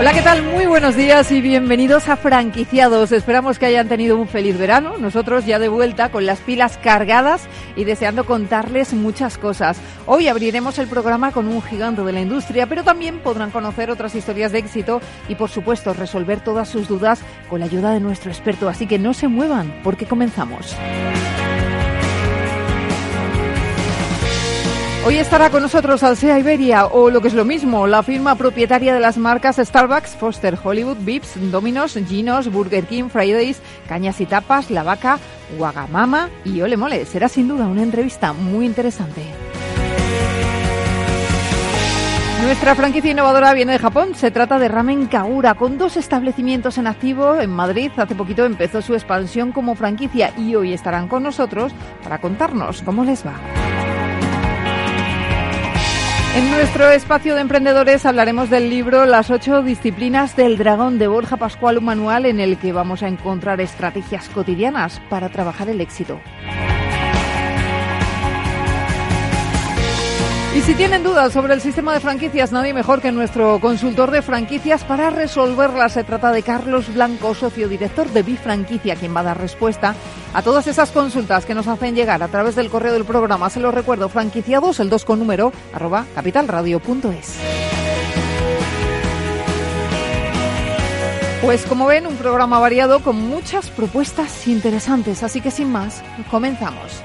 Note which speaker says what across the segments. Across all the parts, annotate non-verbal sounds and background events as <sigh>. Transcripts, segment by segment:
Speaker 1: Hola, ¿qué tal? Muy buenos días y bienvenidos a Franquiciados. Esperamos que hayan tenido un feliz verano. Nosotros ya de vuelta con las pilas cargadas y deseando contarles muchas cosas. Hoy abriremos el programa con un gigante de la industria, pero también podrán conocer otras historias de éxito y, por supuesto, resolver todas sus dudas con la ayuda de nuestro experto. Así que no se muevan, porque comenzamos. Hoy estará con nosotros Alsea Iberia, o lo que es lo mismo, la firma propietaria de las marcas Starbucks, Foster Hollywood, Vips, Domino's, Ginos, Burger King, Fridays, Cañas y Tapas, La Vaca, Wagamama y Ole Mole. Será sin duda una entrevista muy interesante. Nuestra franquicia innovadora viene de Japón. Se trata de Ramen Kagura, con dos establecimientos en activo en Madrid. Hace poquito empezó su expansión como franquicia y hoy estarán con nosotros para contarnos cómo les va. En nuestro espacio de emprendedores hablaremos del libro Las ocho disciplinas del dragón de Borja Pascual, un manual en el que vamos a encontrar estrategias cotidianas para trabajar el éxito. Y si tienen dudas sobre el sistema de franquicias, nadie mejor que nuestro consultor de franquicias para resolverlas. Se trata de Carlos Blanco, socio director de Bifranquicia, quien va a dar respuesta a todas esas consultas que nos hacen llegar a través del correo del programa. Se lo recuerdo, franquiciados, el 2 con número, arroba capitalradio.es. Pues como ven, un programa variado con muchas propuestas interesantes. Así que sin más, comenzamos.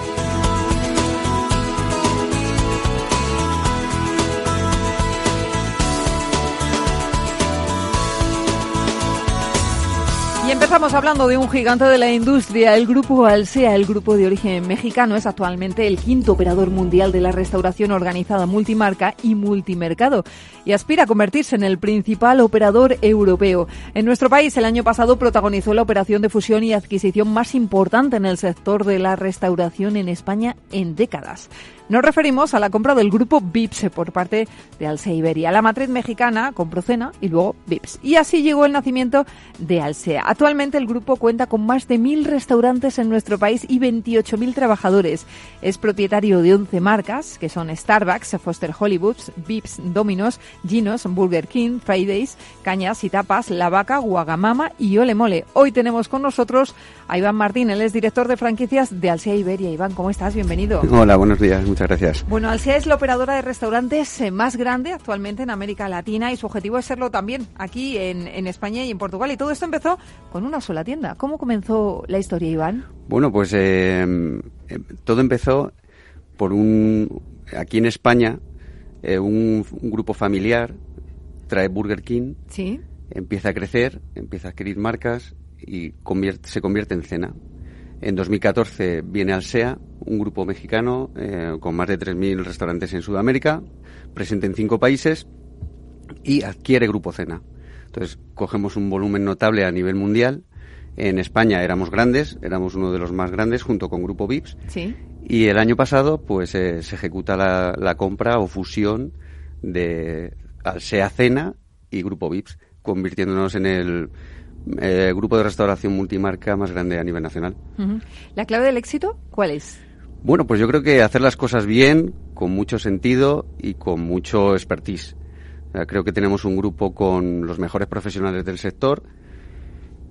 Speaker 1: Empezamos hablando de un gigante de la industria. El grupo Alsea, el grupo de origen mexicano, es actualmente el quinto operador mundial de la restauración organizada multimarca y multimercado y aspira a convertirse en el principal operador europeo. En nuestro país, el año pasado protagonizó la operación de fusión y adquisición más importante en el sector de la restauración en España en décadas. Nos referimos a la compra del grupo Vips por parte de Alsea Iberia. La matriz mexicana compró Cena y luego Vips. Y así llegó el nacimiento de Alsea. Actualmente el grupo cuenta con más de mil restaurantes en nuestro país y 28.000 trabajadores. Es propietario de 11 marcas, que son Starbucks, Foster Hollywood, Vips, Domino's, Ginos, Burger King, Fridays, Cañas y Tapas, La Vaca, Guagamama y Ole Mole. Hoy tenemos con nosotros a Iván Martín, él es director de franquicias de Alsea Iberia. Iván, ¿cómo estás? Bienvenido.
Speaker 2: Hola, buenos días, muchas gracias.
Speaker 1: Bueno, Alsea es la operadora de restaurantes eh, más grande actualmente en América Latina y su objetivo es serlo también aquí en, en España y en Portugal. Y todo esto empezó con una sola tienda. ¿Cómo comenzó la historia, Iván?
Speaker 2: Bueno, pues eh, eh, todo empezó por un... Aquí en España, eh, un, un grupo familiar trae Burger King,
Speaker 1: Sí.
Speaker 2: empieza a crecer, empieza a adquirir marcas y convierte- se convierte en cena. En 2014 viene Alsea, un grupo mexicano eh, con más de 3.000 restaurantes en Sudamérica, presente en cinco países y adquiere Grupo Cena. Entonces cogemos un volumen notable a nivel mundial. En España éramos grandes, éramos uno de los más grandes junto con Grupo Vips.
Speaker 1: Sí.
Speaker 2: Y el año pasado, pues eh, se ejecuta la, la compra o fusión de Alsea Cena y Grupo Vips, convirtiéndonos en el eh, grupo de restauración multimarca más grande a nivel nacional.
Speaker 1: ¿La clave del éxito cuál es?
Speaker 2: Bueno, pues yo creo que hacer las cosas bien, con mucho sentido y con mucho expertise. Creo que tenemos un grupo con los mejores profesionales del sector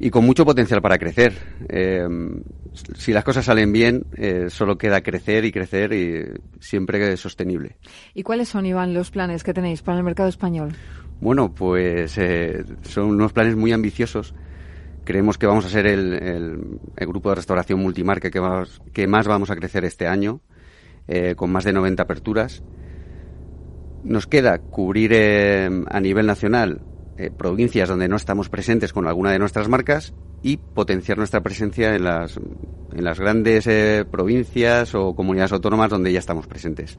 Speaker 2: y con mucho potencial para crecer. Eh, si las cosas salen bien, eh, solo queda crecer y crecer y siempre sostenible.
Speaker 1: ¿Y cuáles son, Iván, los planes que tenéis para el mercado español?
Speaker 2: Bueno, pues eh, son unos planes muy ambiciosos. Creemos que vamos a ser el, grupo de restauración multimarca que más, que más vamos a crecer este año, eh, con más de 90 aperturas. Nos queda cubrir eh, a nivel nacional eh, provincias donde no estamos presentes con alguna de nuestras marcas y potenciar nuestra presencia en las en las grandes eh, provincias o comunidades autónomas donde ya estamos presentes.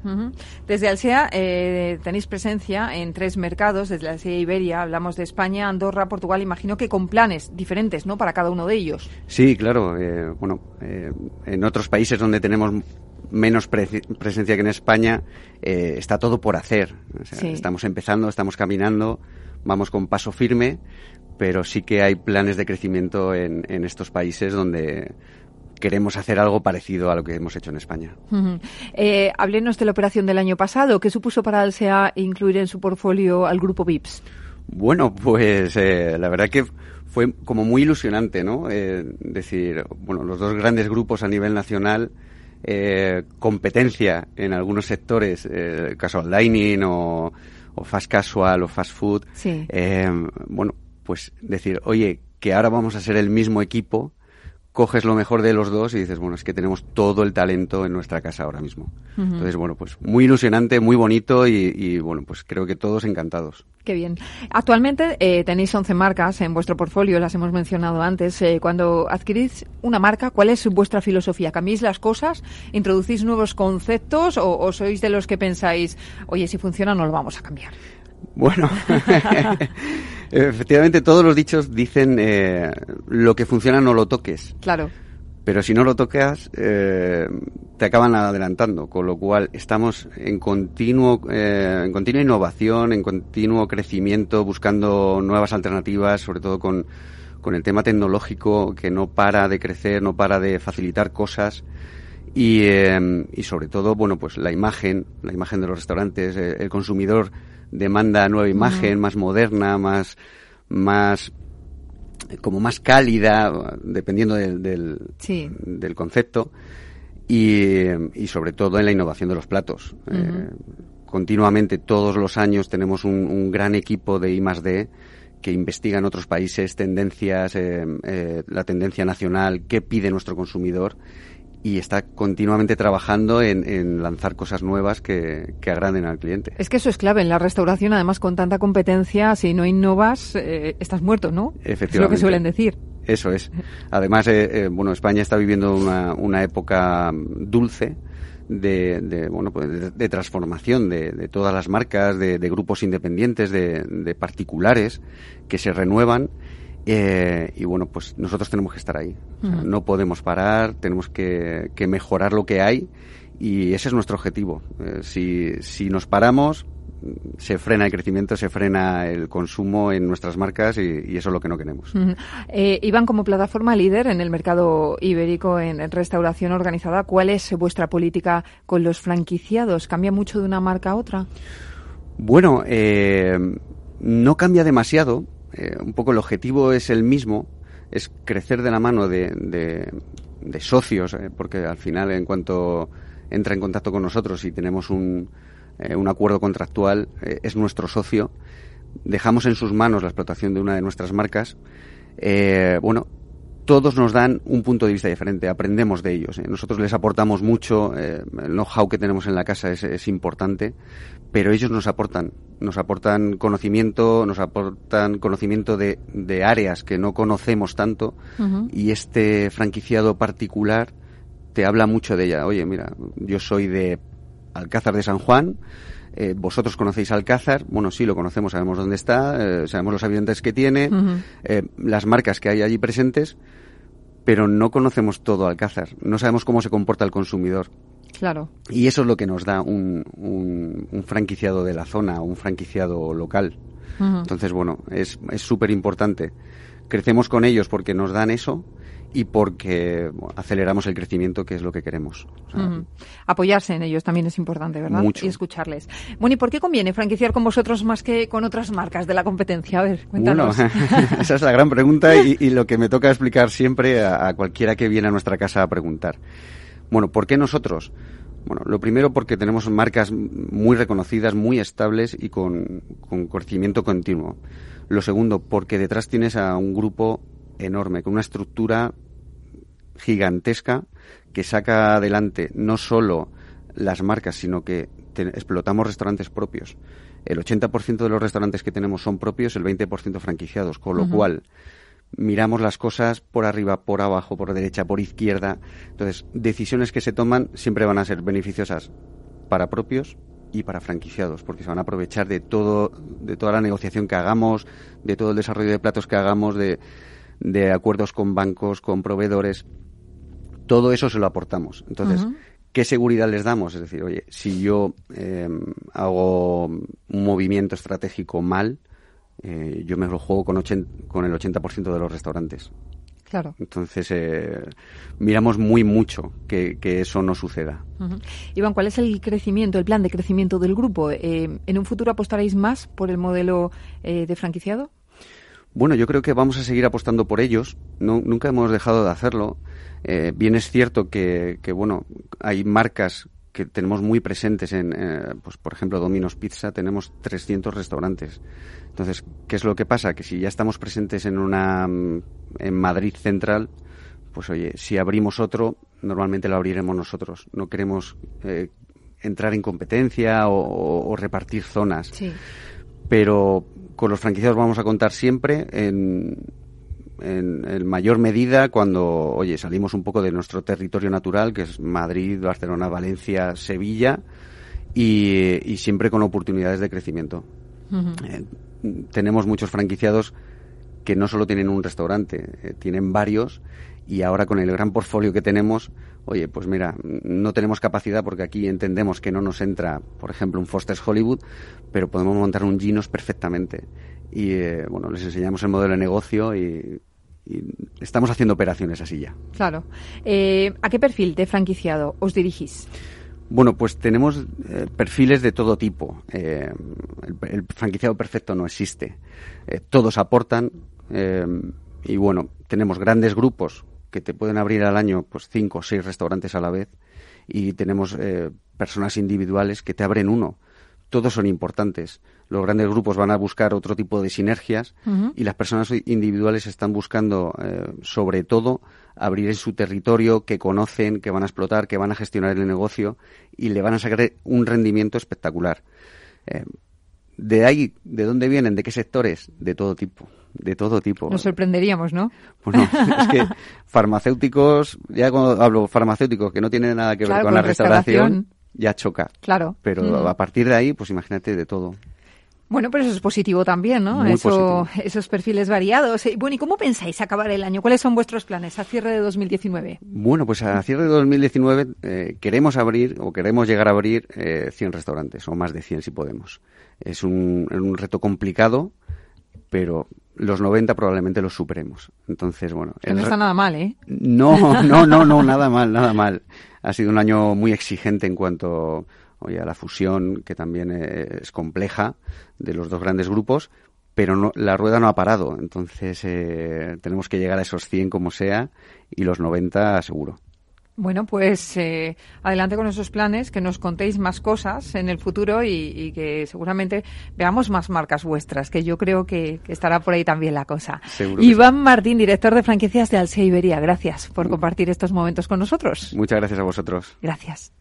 Speaker 1: Desde Alsea eh, tenéis presencia en tres mercados, desde Alsea Iberia, hablamos de España, Andorra, Portugal, imagino que con planes diferentes, ¿no?, para cada uno de ellos.
Speaker 2: Sí, claro. Eh, bueno, en otros países donde tenemos menos presencia que en España, está todo por hacer. Estamos empezando, estamos caminando, vamos con paso firme, pero sí que hay planes de crecimiento en, en estos países donde queremos hacer algo parecido a lo que hemos hecho en España.
Speaker 1: Eh, háblenos de la operación del año pasado. ¿Qué supuso para Alsea incluir en su portfolio al grupo VIPS?
Speaker 2: Bueno, pues eh, la verdad que fue como muy ilusionante, ¿no? Eh, decir, bueno, los dos grandes grupos a nivel nacional, competencia en algunos sectores, casual dining o, o, fast casual o fast food.
Speaker 1: Sí.
Speaker 2: bueno, pues decir, oye, que ahora vamos a ser el mismo equipo, coges lo mejor de los dos y dices, bueno, es que tenemos todo el talento en nuestra casa ahora mismo. Entonces, bueno, pues muy ilusionante, muy bonito y, bueno, pues creo que todos encantados.
Speaker 1: Qué bien. Actualmente eh, tenéis 11 marcas en vuestro portfolio, las hemos mencionado antes. Eh, cuando adquirís una marca, ¿cuál es vuestra filosofía? ¿Cambiáis las cosas? ¿Introducís nuevos conceptos? ¿O, o sois de los que pensáis, oye, si funciona no lo vamos a cambiar?
Speaker 2: Bueno, <laughs> efectivamente todos los dichos dicen eh, lo que funciona no lo toques.
Speaker 1: Claro.
Speaker 2: Pero si no lo tocas, eh, te acaban adelantando, con lo cual estamos en continuo, eh, en continua innovación, en continuo crecimiento, buscando nuevas alternativas, sobre todo con, con el tema tecnológico que no para de crecer, no para de facilitar cosas. Y, y sobre todo, bueno, pues la imagen, la imagen de los restaurantes, el consumidor demanda nueva imagen, más moderna, más, más como más cálida, dependiendo del, del, concepto, y, y, sobre todo en la innovación de los platos. Eh, continuamente, todos los años, tenemos un, gran equipo de I D que investiga en otros países tendencias, eh, eh, la tendencia nacional, qué pide nuestro consumidor y está continuamente trabajando en, lanzar cosas nuevas que, que, agraden al cliente.
Speaker 1: Es que eso es clave en la restauración, además con tanta competencia, si no innovas, eh, estás muerto, ¿no?
Speaker 2: Efectivamente.
Speaker 1: Es lo que suelen decir.
Speaker 2: Eso es. Además, eh, eh, bueno, España está viviendo una, una época dulce. De, de, bueno pues de, transformación de, de, todas las marcas de, grupos independientes de, particulares que se renuevan eh, y bueno, pues nosotros tenemos que estar ahí. No podemos parar, tenemos que, mejorar lo que hay y ese es nuestro objetivo. Eh, si, si nos paramos, se frena el crecimiento, se frena el consumo en nuestras marcas y, eso es lo que no queremos.
Speaker 1: Eh, Iván, como plataforma líder en el mercado ibérico en restauración organizada, ¿cuál es vuestra política con los franquiciados? ¿Cambia mucho de una marca a otra?
Speaker 2: Bueno, no cambia demasiado eh, un poco el objetivo es el mismo, es crecer de la mano de, de, socios, eh, porque al final en cuanto entra en contacto con nosotros y tenemos un, eh, un acuerdo contractual, es nuestro socio, dejamos en sus manos la explotación de una de nuestras marcas, bueno, todos nos dan un punto de vista diferente, aprendemos de ellos. Nosotros les aportamos mucho, el know-how que tenemos en la casa es, es, importante, pero ellos nos aportan, nos aportan conocimiento, nos aportan conocimiento de, de áreas que no conocemos tanto y este franquiciado particular te habla mucho de ella. Oye, mira, yo soy de Alcázar de San Juan, eh, vosotros conocéis Alcázar, bueno, sí, lo conocemos, sabemos dónde está, eh, sabemos los habitantes que tiene, eh, las marcas que hay allí presentes, pero no conocemos todo Alcázar, no sabemos cómo se comporta el consumidor.
Speaker 1: Claro.
Speaker 2: Y eso es lo que nos da un, un, franquiciado de la zona, un franquiciado local. Entonces, bueno, es súper importante. Crecemos con ellos porque nos dan eso y porque aceleramos el crecimiento, que es lo que queremos.
Speaker 1: Apoyarse en ellos también es importante, ¿verdad?
Speaker 2: Mucho.
Speaker 1: Y escucharles. Bueno, ¿y por qué conviene franquiciar con vosotros más que con otras marcas de la competencia? A ver, cuéntanos.
Speaker 2: Bueno, <laughs> esa es la gran pregunta y, lo que me toca explicar siempre a cualquiera que viene a nuestra casa a preguntar. Bueno, ¿por qué nosotros? Bueno, lo primero porque tenemos marcas muy reconocidas, muy estables y con, crecimiento continuo. Lo segundo, porque detrás tienes a un grupo enorme, con una estructura gigantesca que saca adelante no solo las marcas, sino que explotamos restaurantes propios. El 80% de los restaurantes que tenemos son propios, el 20% franquiciados, con lo cual miramos las cosas por arriba, por abajo, por derecha, por izquierda. Entonces, decisiones que se toman siempre van a ser beneficiosas para propios y para franquiciados, porque se van a aprovechar de todo, de toda la negociación que hagamos, de todo el desarrollo de platos que hagamos, de, de acuerdos con bancos, con proveedores. Todo eso se lo aportamos. Entonces, ¿qué seguridad les damos? Es decir, oye, si yo em, hago un movimiento estratégico mal, eh, yo me lo juego con, con el 80% de los restaurantes.
Speaker 1: Claro.
Speaker 2: Entonces, eh, miramos muy mucho que, eso no suceda.
Speaker 1: Iván, ¿cuál es el crecimiento, el plan de crecimiento del grupo? Eh, ¿En un futuro apostaréis más por el modelo de franquiciado?
Speaker 2: Bueno, yo creo que vamos a seguir apostando por ellos. nunca hemos dejado de hacerlo. bien es cierto que, que, bueno, hay marcas que tenemos muy presentes en, pues por ejemplo, Domino's Pizza, tenemos 300 restaurantes. Entonces, ¿qué es lo que pasa? Que si ya estamos presentes en una mm, en Madrid central, pues oye, si abrimos otro, normalmente lo abriremos nosotros. No queremos eh, entrar en competencia o, repartir zonas.
Speaker 1: Sí.
Speaker 2: Pero con los franquiciados vamos a contar siempre en, en, mayor medida cuando, oye, salimos un poco de nuestro territorio natural, que es Madrid, Barcelona, Valencia, Sevilla, y, siempre con oportunidades de crecimiento. Tenemos muchos franquiciados que no solo tienen un restaurante, eh, tienen varios y ahora con el gran portfolio que tenemos, oye, pues mira, no tenemos capacidad porque aquí entendemos que no nos entra, por ejemplo, un Foster's Hollywood, pero podemos montar un Ginos perfectamente. Y eh, bueno, les enseñamos el modelo de negocio y, estamos haciendo operaciones así ya.
Speaker 1: Claro. Eh, ¿A qué perfil de franquiciado os dirigís?
Speaker 2: Bueno, pues tenemos eh, perfiles de todo tipo. El, franquiciado perfecto no existe. Todos aportan y bueno, tenemos grandes grupos que te pueden abrir al año pues cinco o seis restaurantes a la vez y tenemos personas individuales que te abren uno. Todos son importantes. Los grandes grupos van a buscar otro tipo de sinergias y las personas individuales están buscando, sobre todo, abrir en su territorio, que conocen, que van a explotar, que van a gestionar el negocio y le van a sacar un rendimiento espectacular. Eh, de ahí, ¿de dónde vienen? ¿De qué sectores? De todo tipo. De todo tipo.
Speaker 1: Nos sorprenderíamos, ¿no?
Speaker 2: Bueno, <laughs> es que farmacéuticos, ya cuando hablo farmacéuticos que no tienen nada que ver con, la restauración, ya choca.
Speaker 1: Claro.
Speaker 2: Pero mm. a partir de ahí, pues imagínate de todo.
Speaker 1: Bueno, pero eso es positivo también, ¿no? eso, Esos perfiles variados. Bueno, ¿y cómo pensáis acabar el año? ¿Cuáles son vuestros planes a cierre de 2019?
Speaker 2: Bueno, pues a cierre de 2019 eh, queremos abrir o queremos llegar a abrir eh, 100 restaurantes o más de 100 si podemos. Es un, un reto complicado, pero los 90 probablemente los superemos. Entonces, bueno.
Speaker 1: no está nada mal, ¿eh?
Speaker 2: No, no, no, no, <laughs> nada mal, nada mal. Ha sido un año muy exigente en cuanto oye, a la fusión, que también es compleja, de los dos grandes grupos, pero no, la rueda no ha parado. Entonces eh, tenemos que llegar a esos 100 como sea y los 90 seguro.
Speaker 1: Bueno, pues eh, adelante con esos planes, que nos contéis más cosas en el futuro y, que seguramente veamos más marcas vuestras, que yo creo que, estará por ahí también la cosa. Iván Martín, director de franquicias de Alsea Iberia, gracias por compartir estos momentos con nosotros.
Speaker 2: Muchas gracias a vosotros.
Speaker 1: Gracias.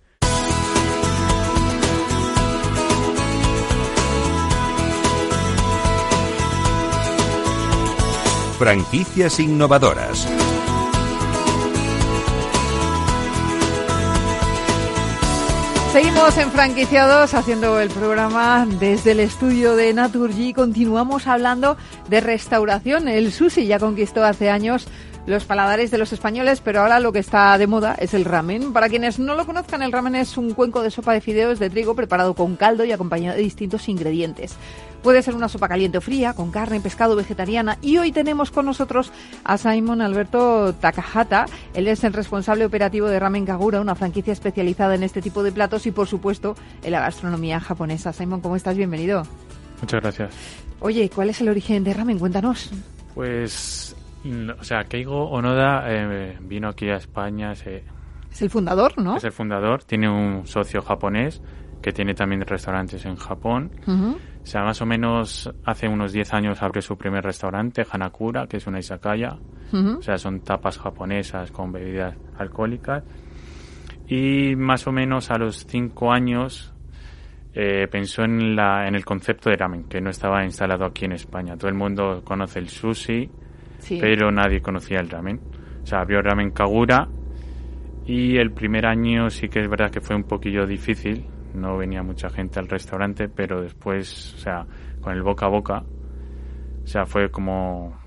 Speaker 3: Franquicias innovadoras.
Speaker 1: Seguimos en franquiciados haciendo el programa desde el estudio de Naturgy. Continuamos hablando de restauración. El sushi ya conquistó hace años los paladares de los españoles, pero ahora lo que está de moda es el ramen. Para quienes no lo conozcan, el ramen es un cuenco de sopa de fideos de trigo preparado con caldo y acompañado de distintos ingredientes. Puede ser una sopa caliente o fría, con carne, pescado, vegetariana. Y hoy tenemos con nosotros a Simon Alberto Takahata. Él es el responsable operativo de Ramen Kagura, una franquicia especializada en este tipo de platos y, por supuesto, en la gastronomía japonesa. Simon, ¿cómo estás? Bienvenido.
Speaker 4: Muchas gracias.
Speaker 1: Oye, ¿cuál es el origen de ramen? Cuéntanos.
Speaker 4: Pues, o sea, Keigo Onoda eh, vino aquí a España. Se,
Speaker 1: es el fundador, ¿no?
Speaker 4: Es el fundador. Tiene un socio japonés que tiene también restaurantes en Japón. O sea, más o menos hace unos 10 años abrió su primer restaurante, Hanakura, que es una izakaya. O sea, son tapas japonesas con bebidas alcohólicas. Y más o menos a los 5 años eh, pensó en, la, en el concepto de ramen, que no estaba instalado aquí en España. Todo el mundo conoce el sushi, pero nadie conocía el ramen. O sea, abrió Ramen Kagura y el primer año sí que es verdad que fue un poquillo difícil, no venía mucha gente al restaurante, pero después, o sea, con el boca a boca, o sea, fue como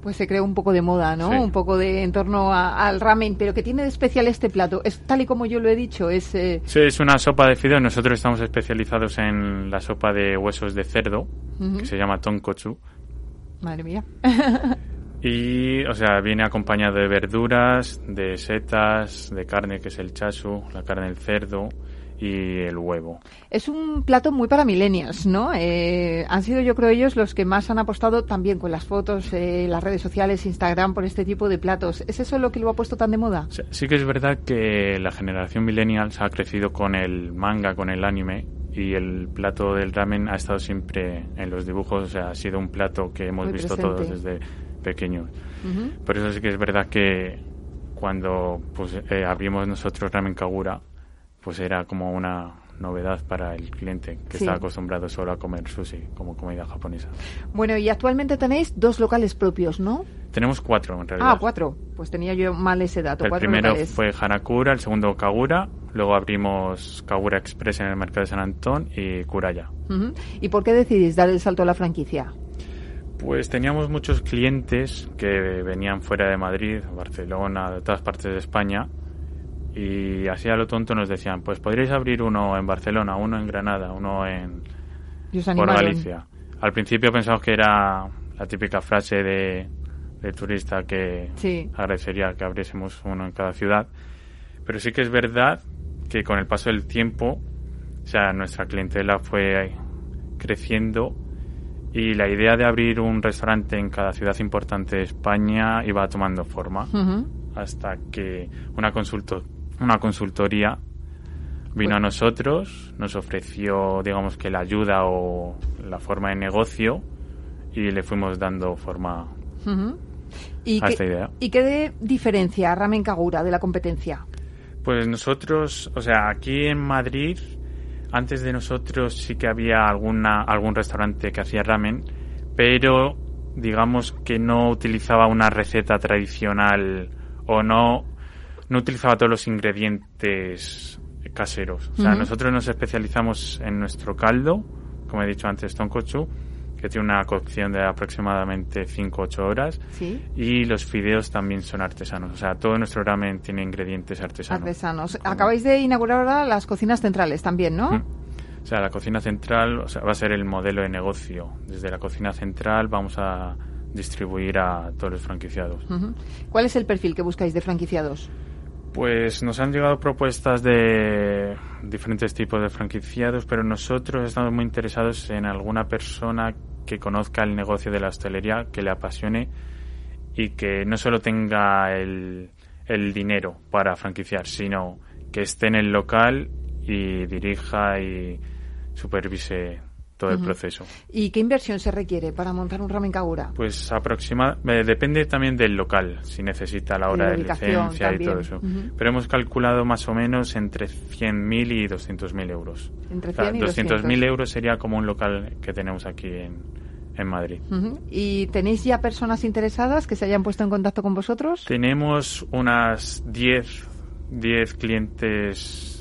Speaker 1: pues se creó un poco de moda, ¿no? Un poco de en torno al ramen, pero ¿qué tiene de especial este plato? Es tal y como yo lo he dicho, es... Eh,
Speaker 4: sí, es una sopa de fideo. Nosotros estamos especializados en la sopa de huesos de cerdo, que se llama tonkotsu.
Speaker 1: Madre mía.
Speaker 4: y, o sea, viene acompañado de verduras, de setas, de carne, que es el chasu, la carne del cerdo, y el huevo.
Speaker 1: Es un plato muy para millennials, ¿no? Eh, han sido, yo creo, ellos los que más han apostado también con las fotos, eh, las redes sociales, Instagram, por este tipo de platos. ¿Es eso lo que lo ha puesto tan de moda?
Speaker 4: Sí, que es verdad que la generación millennials ha crecido con el manga, con el anime, y el plato del ramen ha estado siempre en los dibujos, o sea, ha sido un plato que hemos visto todos desde pequeños. Por eso sí que es verdad que cuando pues, eh, abrimos nosotros Ramen Kagura, pues era como una novedad para el cliente que está acostumbrado solo a comer sushi como comida japonesa.
Speaker 1: Bueno, y actualmente tenéis dos locales propios, ¿no?
Speaker 4: Tenemos cuatro en realidad.
Speaker 1: Ah, cuatro. Pues tenía yo mal ese dato.
Speaker 4: El primero fue Hanakura, el segundo Kagura, luego abrimos Kagura Express en el mercado de San Antón y Kuraya.
Speaker 1: ¿Y por qué decidís dar el salto a la franquicia?
Speaker 4: Pues teníamos muchos clientes que venían fuera de Madrid, Barcelona, de todas partes de España y así a lo tonto nos decían, pues podríais abrir uno en Barcelona, uno en Granada, uno en por Galicia. Al principio pensamos que era la típica frase de, turista que agradecería que abriésemos uno en cada ciudad, pero sí que es verdad que con el paso del tiempo, o sea, nuestra clientela fue creciendo y la idea de abrir un restaurante en cada ciudad importante de España iba tomando forma hasta que una consulta una consultoría vino a nosotros, nos ofreció, digamos que la ayuda o la forma de negocio y le fuimos dando forma
Speaker 1: ¿Y
Speaker 4: a esta idea.
Speaker 1: ¿Y qué diferencia Ramen Kagura de la competencia?
Speaker 4: Pues nosotros, o sea, aquí en Madrid, antes de nosotros sí que había alguna, algún restaurante que hacía ramen, pero digamos que no utilizaba una receta tradicional o no no utilizaba todos los ingredientes caseros. O sea, nosotros nos especializamos en nuestro caldo, como he dicho antes, tonkotsu, que tiene una cocción de aproximadamente 5-8 horas. Y los fideos también son artesanos. O sea, todo nuestro ramen tiene ingredientes artesanos.
Speaker 1: Artesanos. Acabáis de inaugurar ahora las cocinas centrales también, ¿no?
Speaker 4: O sea, la cocina central o sea, va a ser el modelo de negocio. Desde la cocina central vamos a distribuir a todos los franquiciados.
Speaker 1: ¿Cuál es el perfil que buscáis de franquiciados?
Speaker 4: Pues nos han llegado propuestas de diferentes tipos de franquiciados, pero nosotros estamos muy interesados en alguna persona que conozca el negocio de la hostelería, que le apasione y que no solo tenga el, el dinero para franquiciar, sino que esté en el local y dirija y supervise todo el proceso.
Speaker 1: ¿Y qué inversión se requiere para montar un ramen Kagura?
Speaker 4: Pues aproxima, depende también del local, si necesita la hora de, licencia y todo eso. Pero hemos calculado más o menos entre 100.000 y 200.000 euros.
Speaker 1: Entre 100 y 200.000
Speaker 4: euros sería como un local que tenemos aquí en, en Madrid.
Speaker 1: ¿Y tenéis ya personas interesadas que se hayan puesto en contacto con vosotros?
Speaker 4: Tenemos unas 10, 10 clientes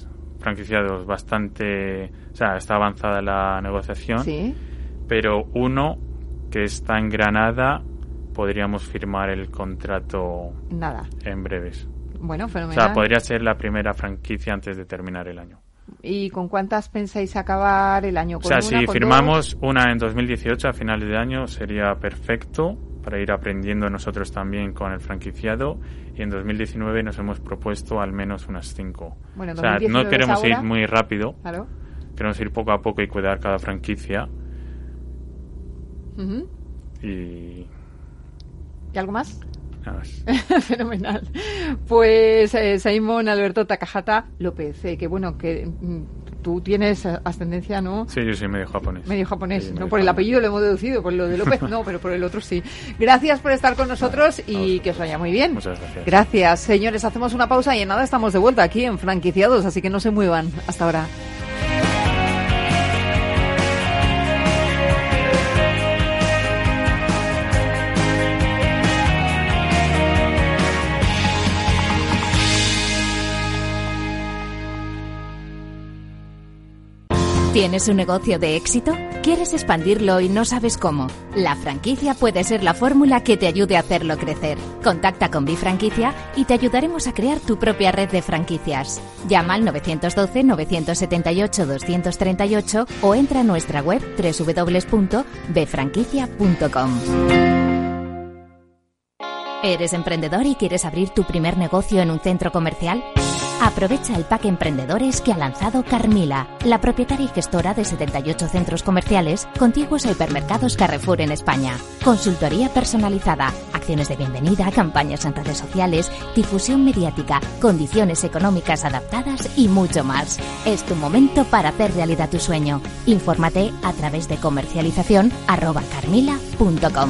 Speaker 4: franquiciados bastante, o sea, está avanzada la negociación,
Speaker 1: sí.
Speaker 4: pero uno que está en Granada podríamos firmar el contrato
Speaker 1: Nada.
Speaker 4: en breves.
Speaker 1: Bueno, fenomenal.
Speaker 4: O sea, podría ser la primera franquicia antes de terminar el año.
Speaker 1: ¿Y con cuántas pensáis acabar el año?
Speaker 4: o sea, si firmamos una en 2018 a finales de año sería perfecto para ir aprendiendo nosotros también con el franquiciado y en 2019 nos hemos propuesto al menos unas cinco.
Speaker 1: Bueno,
Speaker 4: o sea, no queremos
Speaker 1: ir
Speaker 4: muy rápido,
Speaker 1: claro.
Speaker 4: queremos ir poco a poco y cuidar cada franquicia. Y...
Speaker 1: ¿Y algo más?
Speaker 4: Más. <laughs>
Speaker 1: Fenomenal. Pues eh, Simón Alberto Takahata López, eh, que bueno, que mm, tú tienes ascendencia, ¿no?
Speaker 4: Sí, yo soy medio japonés.
Speaker 1: Medio japonés, no por el apellido lo hemos deducido, por lo de López no, pero por el otro sí. Gracias por estar con nosotros y que os vaya muy bien.
Speaker 4: Muchas gracias.
Speaker 1: Gracias, señores. Hacemos una pausa y en nada estamos de vuelta aquí en Franquiciados, así que no se muevan. Hasta ahora.
Speaker 5: ¿Tienes un negocio de éxito? ¿Quieres expandirlo y no sabes cómo? La franquicia puede ser la fórmula que te ayude a hacerlo crecer. Contacta con Bifranquicia y te ayudaremos a crear tu propia red de franquicias. Llama al 912-978-238 o entra a nuestra web www.bfranquicia.com. ¿Eres emprendedor y quieres abrir tu primer negocio en un centro comercial? Aprovecha el pack Emprendedores que ha lanzado Carmila, la propietaria y gestora de 78 centros comerciales contiguos a hipermercados Carrefour en España. Consultoría personalizada, acciones de bienvenida, campañas en redes sociales, difusión mediática, condiciones económicas adaptadas y mucho más. Es tu momento para hacer realidad tu sueño. Infórmate a través de comercialización carmila.com.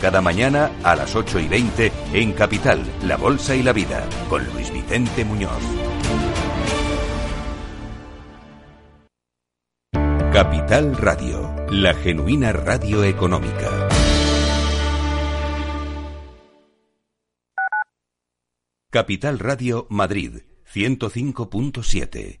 Speaker 3: cada mañana a las 8 y 20 en Capital, La Bolsa y la Vida, con Luis Vicente Muñoz. Capital Radio, la genuina radio económica. Capital Radio Madrid, 105.7.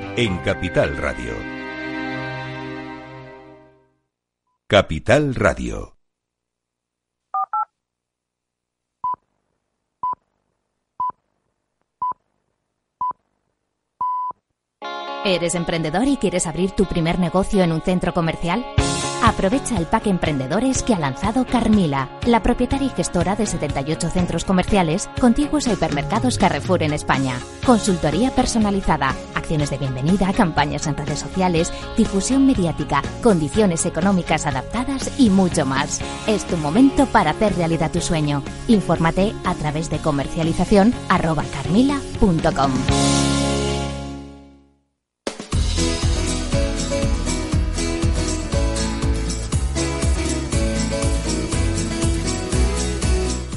Speaker 3: en Capital Radio. Capital Radio.
Speaker 5: ¿Eres emprendedor y quieres abrir tu primer negocio en un centro comercial? Aprovecha el pack emprendedores que ha lanzado Carmila, la propietaria y gestora de 78 centros comerciales contiguos a hipermercados Carrefour en España. Consultoría personalizada, acciones de bienvenida, campañas en redes sociales, difusión mediática, condiciones económicas adaptadas y mucho más. Es tu momento para hacer realidad tu sueño. Infórmate a través de comercialización carmila.com.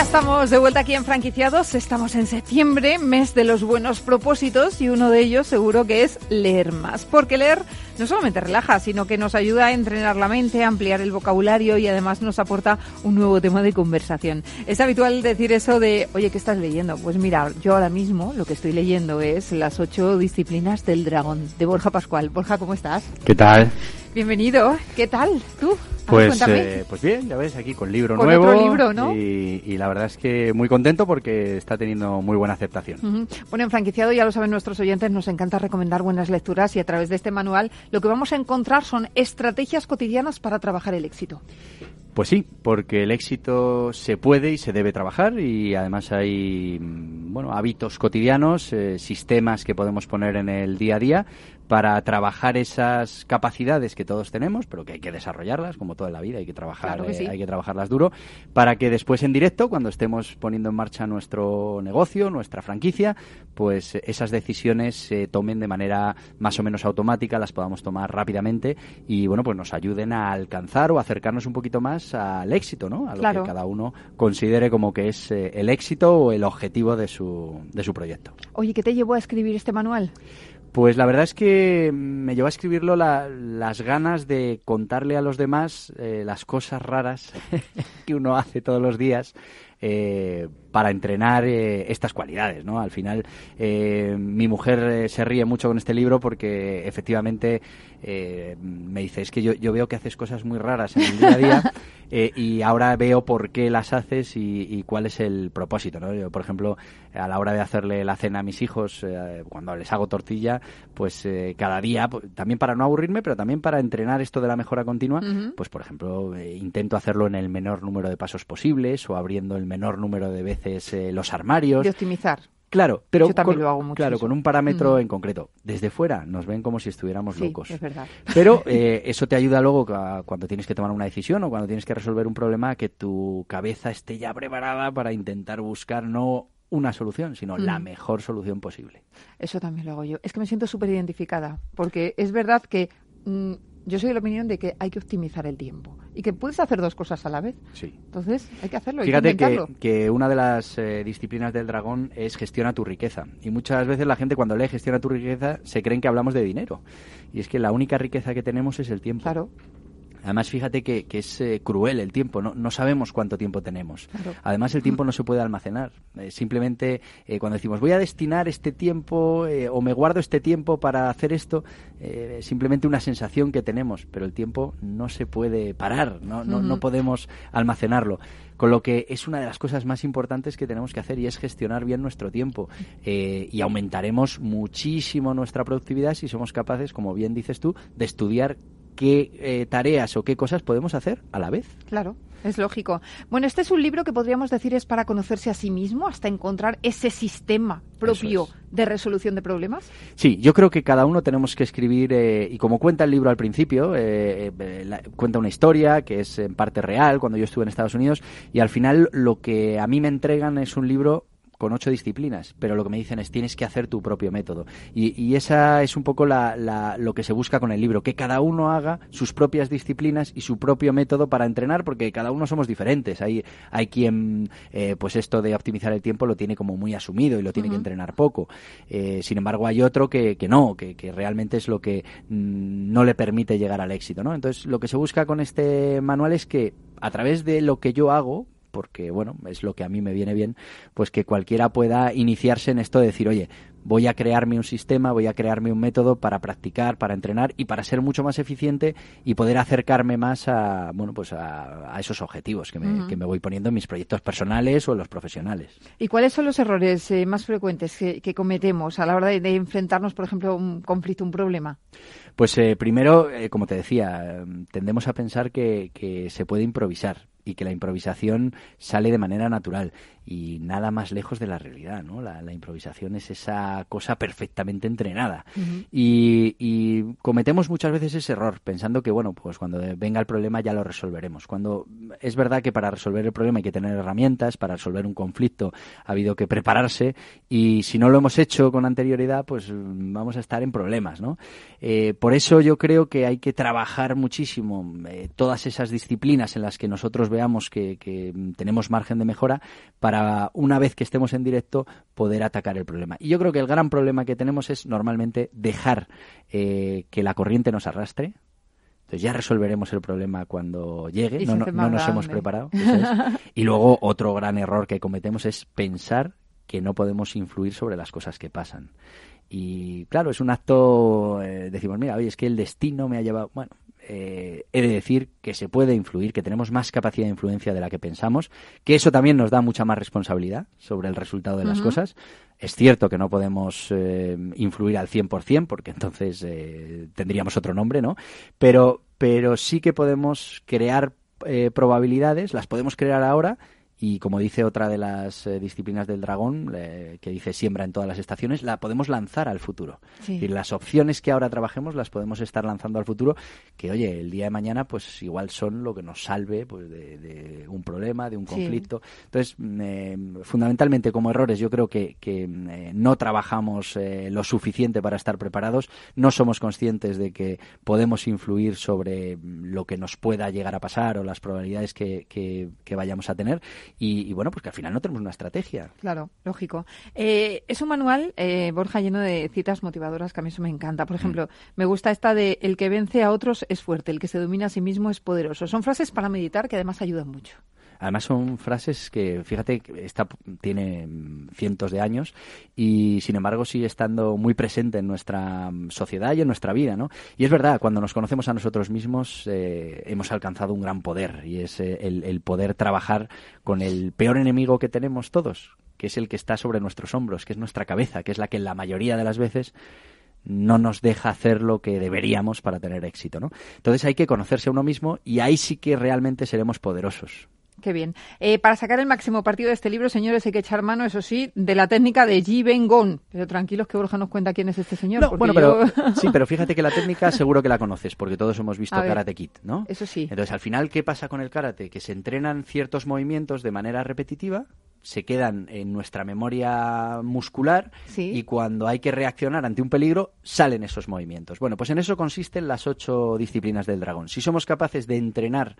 Speaker 1: Ya estamos de vuelta aquí en Franquiciados. Estamos en septiembre, mes de los buenos propósitos, y uno de ellos seguro que es leer más. Porque leer no solamente relaja, sino que nos ayuda a entrenar la mente, ampliar el vocabulario y además nos aporta un nuevo tema de conversación. Es habitual decir eso de, oye, ¿qué estás leyendo? Pues mira, yo ahora mismo lo que estoy leyendo es Las ocho disciplinas del dragón, de Borja Pascual. Borja, ¿cómo estás?
Speaker 6: ¿Qué tal?
Speaker 1: Bienvenido. ¿Qué tal? ¿Tú?
Speaker 6: Pues, eh, pues bien, ya ves, aquí con libro
Speaker 1: con
Speaker 6: nuevo.
Speaker 1: Otro libro, ¿no?
Speaker 6: Y, y, la verdad es que muy contento porque está teniendo muy buena aceptación.
Speaker 1: Bueno, en franquiciado, ya lo saben nuestros oyentes, nos encanta recomendar buenas lecturas y a través de este manual lo que vamos a encontrar son estrategias cotidianas para trabajar el éxito.
Speaker 6: Pues sí, porque el éxito se puede y se debe trabajar y además hay mm, bueno hábitos cotidianos, eh, sistemas que podemos poner en el día a día para trabajar esas capacidades que todos tenemos, pero que hay que desarrollarlas, como toda la vida, hay que trabajar,
Speaker 1: claro que sí.
Speaker 6: eh, hay que trabajarlas duro, para que después en directo, cuando estemos poniendo en marcha nuestro negocio, nuestra franquicia, pues esas decisiones se tomen de manera más o menos automática, las podamos tomar rápidamente y bueno, pues nos ayuden a alcanzar o acercarnos un poquito más al éxito, ¿no? A lo
Speaker 1: claro.
Speaker 6: que cada uno considere como que es eh, el éxito o el objetivo de su, de su proyecto.
Speaker 1: Oye, ¿qué te llevó a escribir este manual?
Speaker 6: Pues la verdad es que me llevó a escribirlo la, las ganas de contarle a los demás eh, las cosas raras <laughs> que uno hace todos los días eh, para entrenar eh, estas cualidades, ¿no? Al final, eh, mi mujer eh, se ríe mucho con este libro porque efectivamente eh, me dice, es que yo, yo, veo que haces cosas muy raras en el día a día <laughs> y ahora veo por qué las haces y, y, cuál es el propósito, ¿no? Yo, por ejemplo, a la hora de hacerle la cena a mis hijos, cuando les hago tortilla, pues cada día, también para no aburrirme, pero también para entrenar esto de la mejora continua, uh -huh. pues por ejemplo, intento hacerlo en el menor número de pasos posibles o abriendo el menor número de veces eh, los armarios.
Speaker 1: De optimizar.
Speaker 6: Claro, pero
Speaker 1: Yo también
Speaker 6: con,
Speaker 1: lo hago mucho
Speaker 6: claro,
Speaker 1: eso.
Speaker 6: con un parámetro
Speaker 1: Mm.
Speaker 6: en concreto. Desde fuera nos ven como si estuviéramos
Speaker 1: Sí,
Speaker 6: locos.
Speaker 1: es verdad.
Speaker 6: Pero <laughs> eh, eso te ayuda luego a- cuando tienes que tomar una decisión o cuando tienes que resolver un problema que tu cabeza esté ya preparada para intentar buscar no una solución, sino la
Speaker 1: Mm.
Speaker 6: mejor solución posible.
Speaker 1: Eso también lo hago yo. Es que me siento súper identificada, porque es verdad que mm, yo soy de la opinión de que hay que optimizar el tiempo y que puedes hacer dos cosas a la vez.
Speaker 6: Sí.
Speaker 1: Entonces, hay que hacerlo, hay
Speaker 6: Fíjate
Speaker 1: que
Speaker 6: que,
Speaker 1: intentarlo.
Speaker 6: que una de las eh, disciplinas del dragón es gestiona tu riqueza. Y muchas veces la gente cuando lee gestiona tu riqueza se creen que hablamos de dinero. Y es que la única riqueza que tenemos es el tiempo.
Speaker 1: Claro.
Speaker 6: Además, fíjate que, que es eh, cruel el tiempo, ¿no? no sabemos cuánto tiempo tenemos.
Speaker 1: Claro.
Speaker 6: Además, el tiempo no se puede almacenar. Eh, simplemente, eh, cuando decimos voy a destinar este tiempo o me guardo este tiempo para hacer esto, es simplemente una sensación que tenemos, pero el tiempo no se puede parar, no, no, no podemos almacenarlo. Con lo que es una de las cosas más importantes que tenemos que hacer y es gestionar bien nuestro tiempo. Eh, y aumentaremos muchísimo nuestra productividad si somos capaces, como bien dices tú, de estudiar qué eh, tareas o qué cosas podemos hacer a la vez.
Speaker 1: Claro, es lógico. Bueno, este es un libro que podríamos decir es para conocerse a sí mismo hasta encontrar ese sistema propio de resolución de problemas.
Speaker 6: Sí, yo creo que cada uno tenemos que escribir, eh, y como cuenta el libro al principio, eh, eh, la- cuenta una historia que es en parte real, cuando yo estuve en Estados Unidos, y al final lo que a mí me entregan es un libro con ocho disciplinas, pero lo que me dicen es tienes que hacer tu propio método. Y, y esa es un poco la, la- lo que se busca con el libro, que cada uno haga sus propias disciplinas y su propio método para entrenar, porque cada uno somos diferentes. Hay, hay quien, eh, pues esto de optimizar el tiempo lo tiene como muy asumido y lo tiene que entrenar poco. Eh, sin embargo, hay otro que, que no, que, que realmente es lo que mm, no le permite llegar al éxito, ¿no? Entonces, lo que se busca con este manual es que a través de lo que yo hago, porque bueno, es lo que a mí me viene bien, pues que cualquiera pueda iniciarse en esto de decir, oye, voy a crearme un sistema, voy a crearme un método para practicar, para entrenar y para ser mucho más eficiente y poder acercarme más a, bueno, pues a, esos objetivos que me, voy poniendo en mis proyectos personales o en los profesionales.
Speaker 1: ¿Y cuáles son los errores eh, más frecuentes que, cometemos a la hora de, enfrentarnos, por ejemplo, a un conflicto, un problema?
Speaker 6: Pues eh, primero, eh, como te decía, tendemos a pensar que, que se puede improvisar y que la improvisación sale de manera natural y nada más lejos de la realidad, ¿no? La, improvisación es esa cosa perfectamente entrenada y, cometemos muchas veces ese error pensando que, bueno, pues cuando venga el problema ya lo resolveremos. Cuando es verdad que para resolver el problema hay que tener herramientas, para resolver un conflicto ha habido que prepararse y si no lo hemos hecho con anterioridad, pues vamos a estar en problemas, ¿no? Eh, por eso yo creo que hay que trabajar muchísimo eh, todas esas disciplinas en las que nosotros veamos que, que tenemos margen de mejora para una vez que estemos en directo, poder atacar el problema. Y yo creo que el gran problema que tenemos es normalmente dejar eh, que la corriente nos arrastre, entonces ya resolveremos el problema cuando llegue, no, nos hemos preparado. <laughs> Y luego otro gran error que cometemos es pensar que no podemos influir sobre las cosas que pasan. Y claro, es un acto, eh, decimos, mira, oye, es que el destino me ha llevado, bueno, eh, he de decir que se puede influir, que tenemos más capacidad de influencia de la que pensamos, que eso también nos da mucha más responsabilidad sobre el resultado de las cosas. Es cierto que no podemos eh, influir al 100%, porque entonces eh, tendríamos otro nombre, ¿no? Pero, pero sí que podemos crear probabilidades, las podemos crear ahora y como dice otra de las eh, disciplinas del dragón, que dice siembra en todas las estaciones, la podemos lanzar al futuro. Y las opciones que ahora trabajemos las podemos estar lanzando al futuro, que oye, el día de mañana pues igual son lo que nos salve pues de, un problema, de un conflicto. Entonces, fundamentalmente como errores yo creo que, que eh, no trabajamos eh, lo suficiente para estar preparados, no somos conscientes de que podemos influir sobre lo que nos pueda llegar a pasar o las probabilidades que, que vayamos a tener y, bueno, pues que al final no tenemos una estrategia.
Speaker 1: Claro, lógico. Eh, es un manual, eh, Borja, lleno de citas motivadoras que a mí eso me encanta. Por mm. ejemplo, me gusta esta de el que vence a otros es fuerte, el que se domina a sí mismo es poderoso. Son frases para meditar que además ayudan mucho.
Speaker 6: Además son frases que, fíjate, esta tiene cientos de años y sin embargo sigue estando muy presente en nuestra sociedad y en nuestra vida, ¿no? Y es verdad, cuando nos conocemos a nosotros mismos eh, hemos alcanzado un gran poder y es eh, el, poder trabajar con el peor enemigo que tenemos todos, que es el que está sobre nuestros hombros, que es nuestra cabeza, que es la que la mayoría de las veces no nos deja hacer lo que deberíamos para tener éxito, ¿no? Entonces hay que conocerse a uno mismo y ahí sí que realmente seremos poderosos.
Speaker 1: Qué bien. Eh, para sacar el máximo partido de este libro, señores, hay que echar mano, eso sí, de la técnica de Ji Ben Gong. Pero tranquilos que Borja nos cuenta quién es este señor.
Speaker 6: bueno, pero, <laughs> sí, pero fíjate que la técnica <laughs> seguro que la conoces, porque todos hemos visto Karate Kid, ¿no?
Speaker 1: Eso sí.
Speaker 6: Entonces, al final, ¿qué pasa con el karate? Que se entrenan ciertos movimientos de manera repetitiva, se quedan en nuestra memoria muscular y cuando hay que reaccionar ante un peligro, salen esos movimientos. Bueno, pues en eso consisten las ocho disciplinas del dragón. Si somos capaces de entrenar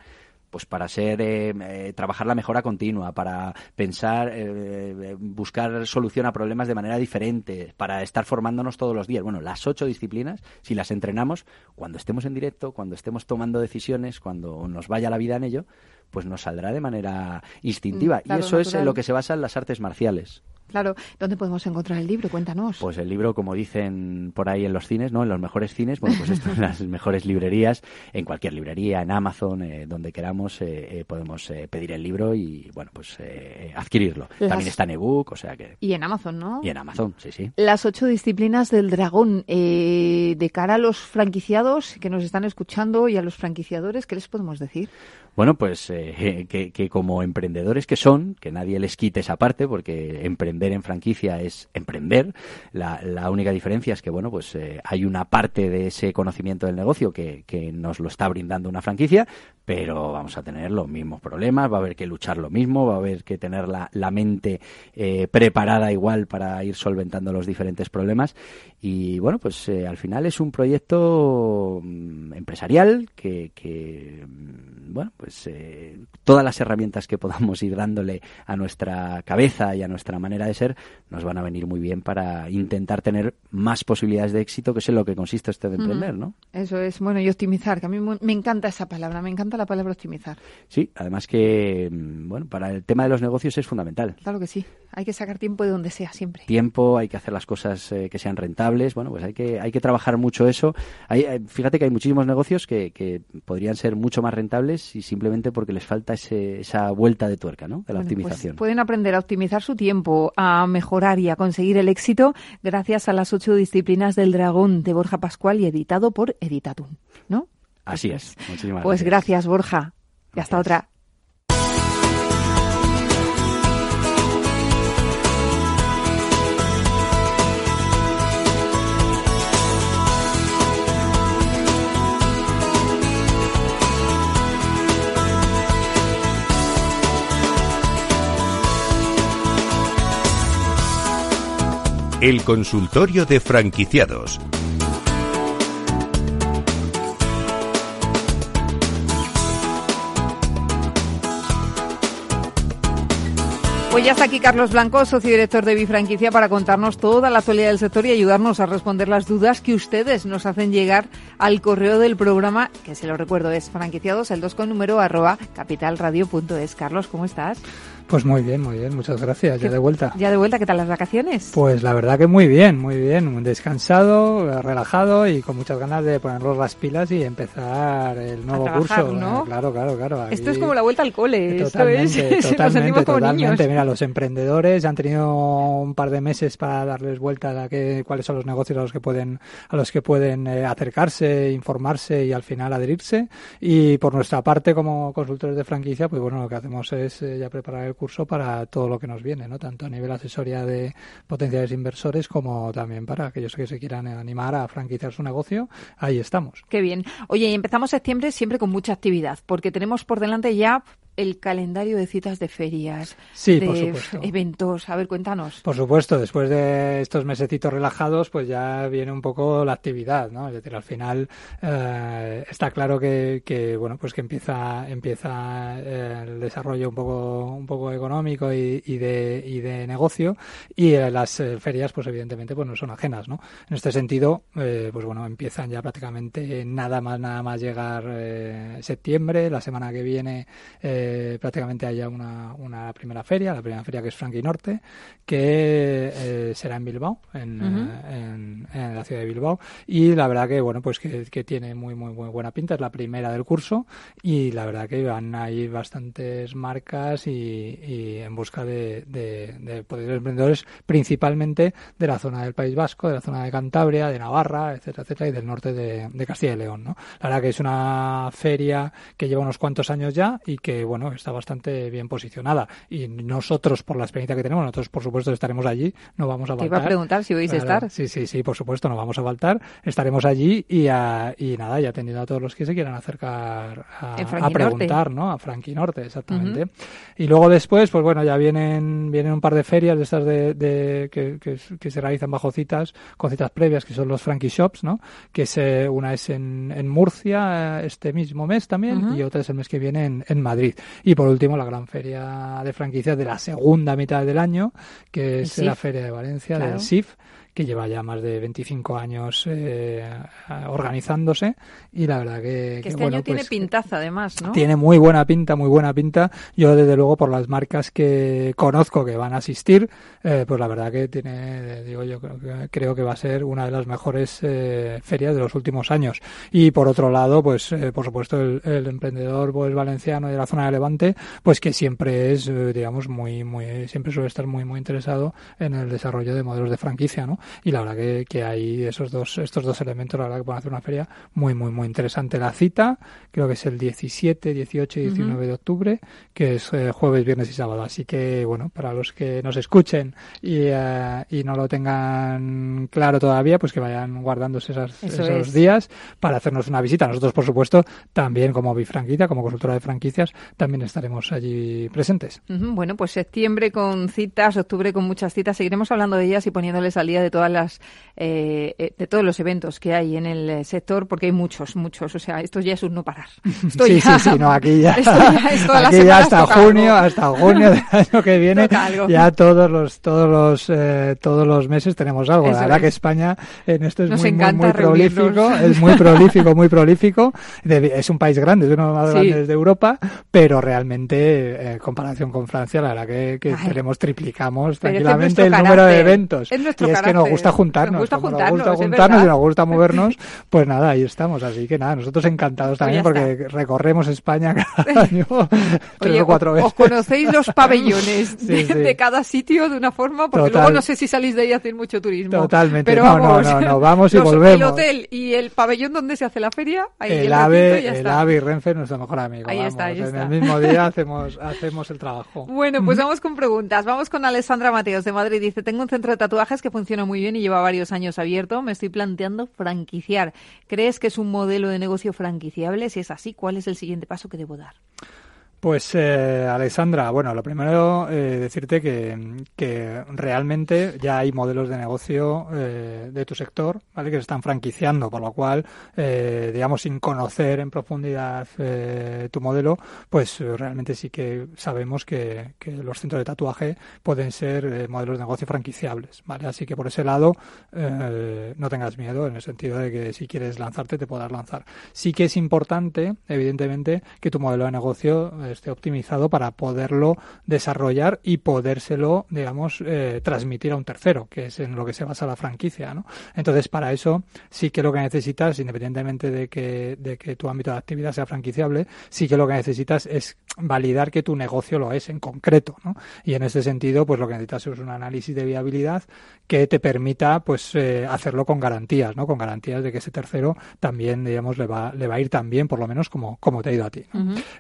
Speaker 6: pues para ser eh, eh, trabajar la mejora continua, para pensar, eh, buscar solución a problemas de manera diferente, para estar formándonos todos los días. Bueno, las ocho disciplinas, si las entrenamos, cuando estemos en directo, cuando estemos tomando decisiones, cuando nos vaya la vida en ello, pues nos saldrá de manera instintiva. Mm, y eso es en lo que se basa en las artes marciales.
Speaker 1: Claro, ¿dónde podemos encontrar el libro? Cuéntanos.
Speaker 6: Pues el libro, como dicen por ahí en los cines, ¿no? En los mejores cines, bueno, pues esto en <laughs> las mejores librerías, en cualquier librería, en Amazon, eh, donde queramos, eh, eh, podemos pedir el libro y, bueno, pues adquirirlo. También está en ebook, o sea que...
Speaker 1: Y en Amazon, ¿no?
Speaker 6: Y en Amazon, sí, sí.
Speaker 1: Las ocho disciplinas del dragón. de cara a los franquiciados que nos están escuchando y a los franquiciadores, ¿qué les podemos decir?
Speaker 6: Bueno, pues eh, <laughs> que, como emprendedores que son, que nadie les quite esa parte, porque emprender en franquicia es emprender. La, única diferencia es que, bueno, pues eh, hay una parte de ese conocimiento del negocio que, nos lo está brindando una franquicia, pero vamos a tener los mismos problemas, va a haber que luchar lo mismo, va a haber que tener la, mente eh, preparada igual para ir solventando los diferentes problemas. Y bueno, pues al final es un proyecto mm, empresarial que bueno, pues eh, todas las herramientas que podamos ir dándole a nuestra cabeza y a nuestra manera de ser nos van a venir muy bien para intentar tener más posibilidades de éxito, que es en lo que consiste este de emprender, ¿no?
Speaker 1: Eso es, bueno, y optimizar, que a mí me encanta esa palabra, me encanta la palabra optimizar.
Speaker 6: Sí, además que, mm, bueno, para el tema de los negocios es fundamental.
Speaker 1: Claro que sí, hay que sacar tiempo de donde sea siempre.
Speaker 6: Tiempo, hay que hacer las cosas eh, que sean rentables, bueno, pues hay que, hay que trabajar mucho eso. Hay, fíjate que hay muchísimos negocios que, que podrían ser mucho más rentables y simplemente porque les falta ese, esa vuelta de tuerca, ¿no? De la
Speaker 1: Pues
Speaker 6: optimización.
Speaker 1: pueden aprender a optimizar su tiempo, a mejorar y a conseguir el éxito gracias a las ocho disciplinas del dragón de Borja Pascual y editado por Editatum, ¿no?
Speaker 6: Así es. <laughs> Muchísimas
Speaker 1: Pues gracias, Borja. Y hasta otra.
Speaker 3: El consultorio de franquiciados.
Speaker 1: Pues ya está aquí Carlos Blanco, socio director de Bifranquicia, para contarnos toda la actualidad del sector y ayudarnos a responder las dudas que ustedes nos hacen llegar al correo del programa, que se lo recuerdo es franquiciados, el 2 con número arroba capitalradio.es. Carlos, ¿cómo estás?
Speaker 7: Pues muy bien, muy bien, muchas gracias, ya de vuelta.
Speaker 1: Ya de vuelta, ¿qué tal las vacaciones?
Speaker 7: Pues la verdad que muy bien, muy bien, descansado, relajado y con muchas ganas de ponernos las pilas y empezar el nuevo
Speaker 1: trabajar,
Speaker 7: curso.
Speaker 1: ¿no?
Speaker 7: Claro, claro, claro. aquí-
Speaker 1: Esto es como la vuelta al cole,
Speaker 7: Totalmente,
Speaker 1: esto es,
Speaker 7: totalmente, <laughs> totalmente.
Speaker 1: niños.
Speaker 7: Mira, los emprendedores han tenido un par de meses para darles vuelta a qué, cuáles son los negocios a los que pueden, a los que pueden eh, acercarse, informarse y al final adherirse. Y por nuestra parte, como consultores de franquicia, pues bueno, lo que hacemos es eh, ya preparar el curso para todo lo que nos viene, ¿no? Tanto a nivel asesoría de potenciales inversores como también para aquellos que se quieran animar a franquiciar su negocio. Ahí estamos.
Speaker 1: Qué bien. Oye, y empezamos septiembre siempre con mucha actividad, porque tenemos por delante ya el calendario de citas de ferias,
Speaker 7: Sí,
Speaker 1: de
Speaker 7: por supuesto.
Speaker 1: eventos. A ver, cuéntanos.
Speaker 7: Por supuesto, después de estos mesecitos relajados, pues ya viene un poco la actividad, ¿no? Es decir, al final eh, está claro que, que, bueno, pues que empieza empieza eh, el desarrollo un poco un poco económico y, y de y de negocio y eh, las eh, ferias, pues evidentemente, pues no son ajenas, ¿no? En este sentido, eh, pues bueno, empiezan ya prácticamente nada más nada más llegar septiembre, la semana que viene eh, prácticamente haya una, una primera feria, la primera feria que es Frankie Norte, que eh, será en Bilbao, en,
Speaker 1: Ujú.
Speaker 7: eh, en, en la ciudad de Bilbao. Y la verdad que, bueno, pues que, que tiene muy, muy, muy buena pinta, es la primera del curso y la verdad que van ahí bastantes marcas y, y en busca de, de, de potenciales emprendedores, principalmente de la zona del País Vasco, de la zona de Cantabria, de Navarra, etcétera, etcétera, y del norte de, de Castilla y León, ¿no? La verdad que es una feria que lleva unos cuantos años ya y que, bueno, está bastante bien posicionada. Y nosotros, por la experiencia que tenemos, nosotros, por supuesto, estaremos allí, no vamos a
Speaker 1: Te
Speaker 7: faltar.
Speaker 1: iba a preguntar si vais a estar.
Speaker 7: Sí, sí, sí, por supuesto, no vamos a faltar. Estaremos allí y, a- y nada, y atendiendo a todos los que se quieran acercar a, preguntar, ¿no? A Frankie Norte, exactamente. Y luego después, pues bueno, ya vienen, vienen un par de ferias de estas de, de- que, que, que se realizan bajo citas, con citas previas, que son los Frankie Shops, ¿no? Que es, una es en, en Murcia eh, este mismo mes también y otra es el mes que viene en, en Madrid. Y por último, la gran feria de franquicias de la segunda mitad del año, que es la. Feria de Valencia,
Speaker 1: Claro.
Speaker 7: del SIF, que lleva ya más de 25 años eh, organizándose y la verdad que,
Speaker 1: Que
Speaker 7: que,
Speaker 1: este
Speaker 7: bueno,
Speaker 1: año tiene
Speaker 7: pues,
Speaker 1: pintaza, además, ¿no?
Speaker 7: tiene muy buena pinta, muy buena pinta. Yo, desde luego, por las marcas que conozco que van a asistir, eh, pues la verdad que tiene, digo yo, creo que, creo que va a ser una de las mejores eh, ferias de los últimos años. Y por otro lado, pues eh, por supuesto, el, el emprendedor pues, valenciano de la zona de Levante, pues que siempre es, eh, digamos, muy, muy, siempre suele estar muy, muy interesado en el desarrollo de modelos de franquicia, ¿no? Y la verdad que, que hay esos dos, estos dos elementos, la verdad que pueden hacer una feria muy, muy, muy interesante. La cita, creo que es el 17, 18 y 19
Speaker 1: Ujú.
Speaker 7: de octubre, que es eh, jueves, viernes y sábado. Así que, bueno, para los que nos escuchen y, eh, y no lo tengan claro todavía, pues que vayan guardándose esas-
Speaker 1: Eso
Speaker 7: esos
Speaker 1: es.
Speaker 7: días para hacernos una visita. Nosotros, por supuesto, también como bifranquicia, como consultora de franquicias, también estaremos allí presentes.
Speaker 1: Ujú, Bueno, pues septiembre con citas, octubre con muchas citas. Seguiremos hablando de ellas y poniéndoles al día de de todas las eh, eh, de todos los eventos que hay en el sector, porque hay muchos, muchos. O sea, esto ya es un no parar. <laughs>
Speaker 7: Esto sí, sí, sí, no, aquí ya, <laughs> <laughs> aquí ya hasta junio, hasta junio del año que viene, ya todos los, todos los, eh, todos los meses tenemos algo. la verdad que España en esto es muy, muy, prolífico, es muy prolífico, muy prolífico. es un país grande, es uno de los más grandes de Europa, pero realmente, en comparación con Francia, la verdad que, que tenemos, triplicamos tranquilamente el número de eventos.
Speaker 1: y
Speaker 7: es que nos gusta juntarnos
Speaker 1: gusta juntarnos, nos
Speaker 7: gusta juntarnos y nos gusta movernos, pues nada, ahí estamos. Así que nada, nosotros encantados también porque recorremos España <laughs> cada <laughs> año tres o cuatro veces.
Speaker 1: Os conocéis los <laughs> pabellones de, cada sitio de una forma, porque luego no sé si salís de ahí a hacer mucho turismo.
Speaker 7: Totalmente, pero no, vamos, no, no, vamos y volvemos.
Speaker 1: El hotel y el pabellón donde se hace la feria, ahí
Speaker 7: el, AVE, el AVE y Renfe, nuestro mejor amigo.
Speaker 1: Ahí está, ahí
Speaker 7: está. En el mismo día hacemos, hacemos el trabajo.
Speaker 1: Bueno, pues vamos con preguntas. Vamos con Alessandra Mateos de Madrid. Dice, tengo un centro de tatuajes que funciona muy bien y lleva varios años abierto estoy planteando franquiciar. ¿Crees que es un modelo de negocio franquiciable? Si es así, ¿cuál es el siguiente paso que debo dar?
Speaker 7: Pues eh, Alexandra, bueno, lo primero eh, decirte que, que, realmente ya hay modelos de negocio eh, de tu sector, ¿vale? Que se están franquiciando, por lo cual, eh, digamos, sin conocer en profundidad eh, tu modelo, pues realmente sí que sabemos que, que los centros de tatuaje pueden ser modelos de negocio franquiciables, ¿vale? Así que por ese lado no tengas miedo en el sentido de que si quieres lanzarte te puedas lanzar. Sí que es importante, evidentemente, que tu modelo de negocio esté optimizado para poderlo desarrollar y podérselo, digamos, eh, transmitir a un tercero, que es en lo que se basa la franquicia, ¿no? Entonces, para eso sí que lo que necesitas, independientemente de que, de que tu ámbito de actividad sea franquiciable, sí que lo que necesitas es validar que tu negocio lo es en concreto, ¿no? Y en ese sentido, pues lo que necesitas es un análisis de viabilidad que te permita, pues, eh, hacerlo con garantías, ¿no? Con garantías de que ese tercero también, digamos, le va, le va a ir tan bien, por lo menos, como, como te ha ido a ti.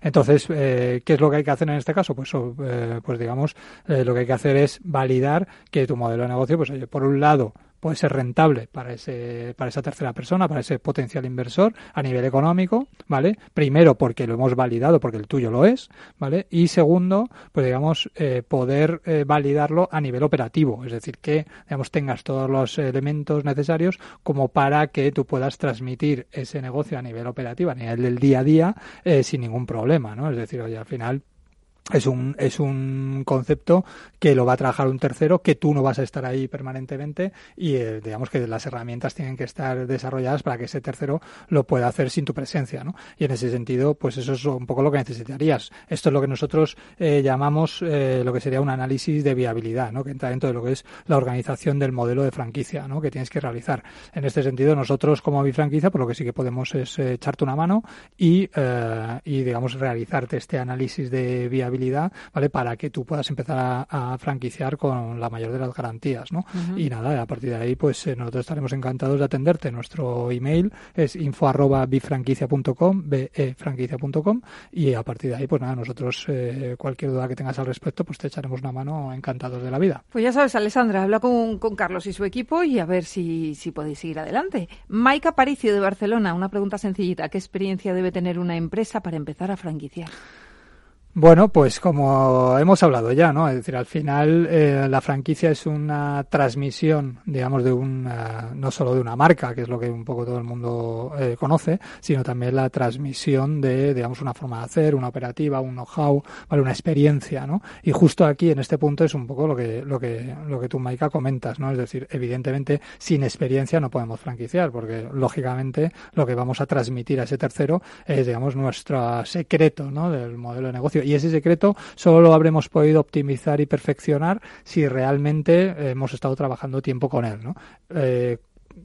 Speaker 7: Entonces, eh, ¿qué es lo que hay que hacer en este caso? Pues, eh, pues digamos, eh, lo que hay que hacer es validar que tu modelo de negocio, pues oye, por un lado, puede ser rentable para ese para esa tercera persona, para ese potencial inversor a nivel económico, ¿vale? Primero porque lo hemos validado, porque el tuyo lo es, ¿vale? Y segundo, pues digamos eh, poder eh, validarlo a nivel operativo, es decir, que digamos tengas todos los elementos necesarios como para que tú puedas transmitir ese negocio a nivel operativo, a nivel del día a día, eh, sin ningún problema, ¿no? Es decir, oye, al final es un, es un concepto que lo va a trabajar un tercero, que tú no vas a estar ahí permanentemente y eh, digamos que las herramientas tienen que estar desarrolladas para que ese tercero lo pueda hacer sin tu presencia, ¿no? Y en ese sentido, pues eso es un poco lo que necesitarías. Esto es lo que nosotros eh, llamamos eh, lo que sería un análisis de viabilidad, ¿no? Que entra dentro de lo que es la organización del modelo de franquicia, ¿no? Que tienes que realizar. En este sentido, nosotros como bifranquicia, por lo que sí que podemos es echarte una mano y, y digamos, realizarte este análisis de viabilidad ¿vale? Para que tú puedas empezar a, franquiciar con la mayor de las garantías, ¿no? Y nada, a partir de ahí, pues eh, nosotros estaremos encantados de atenderte. Nuestro email es info arroba bifranquicia.com, befranquicia.com y a partir de ahí, pues nada, nosotros eh, cualquier duda que tengas al respecto, pues te echaremos una mano encantados de la vida.
Speaker 1: Pues ya sabes, Alessandra, habla con, con Carlos y su equipo y a ver si, si podéis seguir adelante. Maika Paricio de Barcelona, una pregunta sencillita. ¿Qué experiencia debe tener una empresa para empezar a franquiciar?
Speaker 7: Bueno, pues como hemos hablado ya, ¿no? Es decir, al final eh, la franquicia es una transmisión, digamos, de un, no solo de una marca, que es lo que un poco todo el mundo eh, conoce, sino también la transmisión de, digamos, una forma de hacer, una operativa, un know-how, ¿vale? Una experiencia, ¿no? Y justo aquí, en este punto, es un poco lo que, lo que, lo que tú, Maika, comentas, ¿no? Es decir, evidentemente, sin experiencia no podemos franquiciar, porque lógicamente lo que vamos a transmitir a ese tercero es, digamos, nuestro secreto, ¿no? Del modelo de negocio y ese secreto solo lo habremos podido optimizar y perfeccionar si realmente hemos estado trabajando tiempo con él, ¿no? Eh,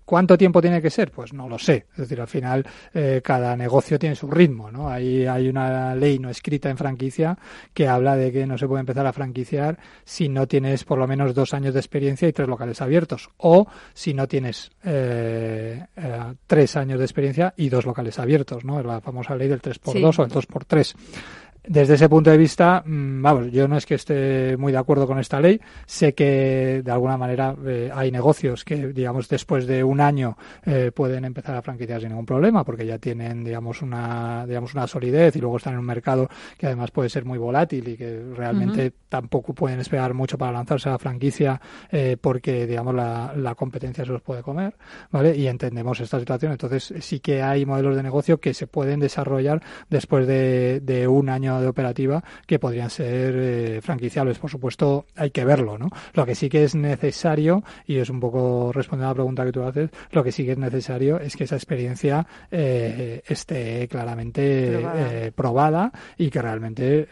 Speaker 7: ¿Cuánto tiempo tiene que ser? Pues no lo sé. Es decir, al final eh, cada negocio tiene su ritmo, ¿no? Hay, hay una ley no escrita en franquicia que habla de que no se puede empezar a franquiciar si no tienes por lo menos dos años de experiencia y tres locales abiertos. O si no tienes eh, tres años de experiencia y dos locales abiertos, ¿no? Es la famosa ley del 3x2 o el 2x3. Desde ese punto de vista, mm, vamos, yo no es que esté muy de acuerdo con esta ley. Sé que de alguna manera eh, hay negocios que, digamos, después de un año eh, pueden empezar a franquiciar sin ningún problema, porque ya tienen, digamos, una, digamos, una solidez y luego están en un mercado que además puede ser muy volátil y que realmente tampoco pueden esperar mucho para lanzarse a la franquicia eh, porque, digamos, la, la competencia se los puede comer, ¿vale? Y entendemos esta situación. Entonces, sí que hay modelos de negocio que se pueden desarrollar después de, de un año de operativa que podrían ser eh, franquiciables. Por supuesto, hay que verlo, ¿no? Lo que sí que es necesario, y es un poco responder a la pregunta que tú haces, lo que sí que es necesario es que esa experiencia eh, esté claramente eh, probada. y que realmente